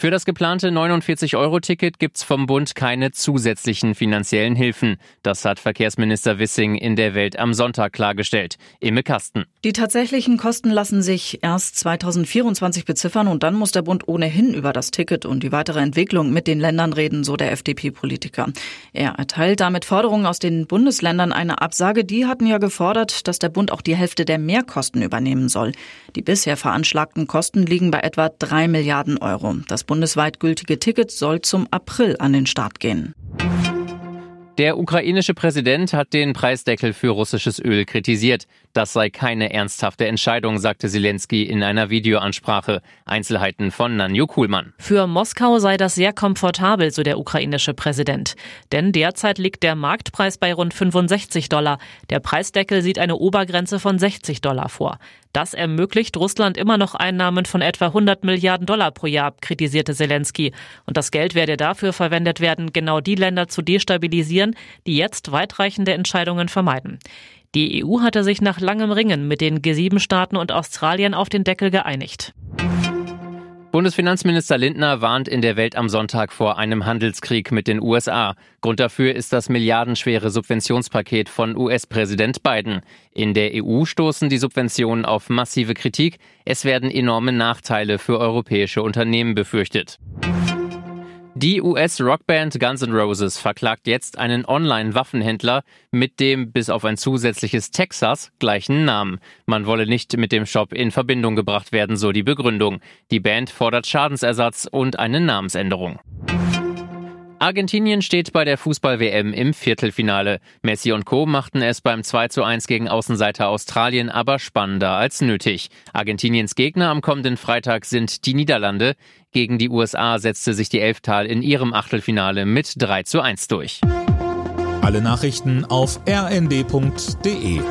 Für das geplante 49-Euro-Ticket gibt's vom Bund keine zusätzlichen finanziellen Hilfen. Das hat Verkehrsminister Wissing in der Welt am Sonntag klargestellt. Imme Kasten. Die tatsächlichen Kosten lassen sich erst 2024 beziffern und dann muss der Bund ohnehin über das Ticket und die weitere Entwicklung mit den Ländern reden, so der FDP-Politiker. Er erteilt damit Forderungen aus den Bundesländern eine Absage. Die hatten ja gefordert, dass der Bund auch die Hälfte der Mehrkosten übernehmen soll. Die bisher veranschlagten Kosten liegen bei etwa drei Milliarden Euro. Das bundesweit gültige Ticket soll zum April an den Start gehen. Der ukrainische Präsident hat den Preisdeckel für russisches Öl kritisiert. Das sei keine ernsthafte Entscheidung, sagte Zelensky in einer Videoansprache. Einzelheiten von Nanju Kuhlmann. Für Moskau sei das sehr komfortabel, so der ukrainische Präsident. Denn derzeit liegt der Marktpreis bei rund 65 Dollar. Der Preisdeckel sieht eine Obergrenze von 60 Dollar vor. Das ermöglicht Russland immer noch Einnahmen von etwa 100 Milliarden Dollar pro Jahr, kritisierte Zelensky. Und das Geld werde dafür verwendet werden, genau die Länder zu destabilisieren, die jetzt weitreichende Entscheidungen vermeiden. Die EU hatte sich nach langem Ringen mit den G7-Staaten und Australien auf den Deckel geeinigt. Bundesfinanzminister Lindner warnt in der Welt am Sonntag vor einem Handelskrieg mit den USA. Grund dafür ist das milliardenschwere Subventionspaket von US-Präsident Biden. In der EU stoßen die Subventionen auf massive Kritik. Es werden enorme Nachteile für europäische Unternehmen befürchtet. Die US-Rockband Guns N' Roses verklagt jetzt einen Online-Waffenhändler mit dem bis auf ein zusätzliches Texas gleichen Namen. Man wolle nicht mit dem Shop in Verbindung gebracht werden, so die Begründung. Die Band fordert Schadensersatz und eine Namensänderung. Argentinien steht bei der Fußball-WM im Viertelfinale. Messi und Co. machten es beim 2 zu 1 gegen Außenseiter Australien aber spannender als nötig. Argentiniens Gegner am kommenden Freitag sind die Niederlande. Gegen die USA setzte sich die Elftal in ihrem Achtelfinale mit 3 zu 1 durch. Alle Nachrichten auf rnd.de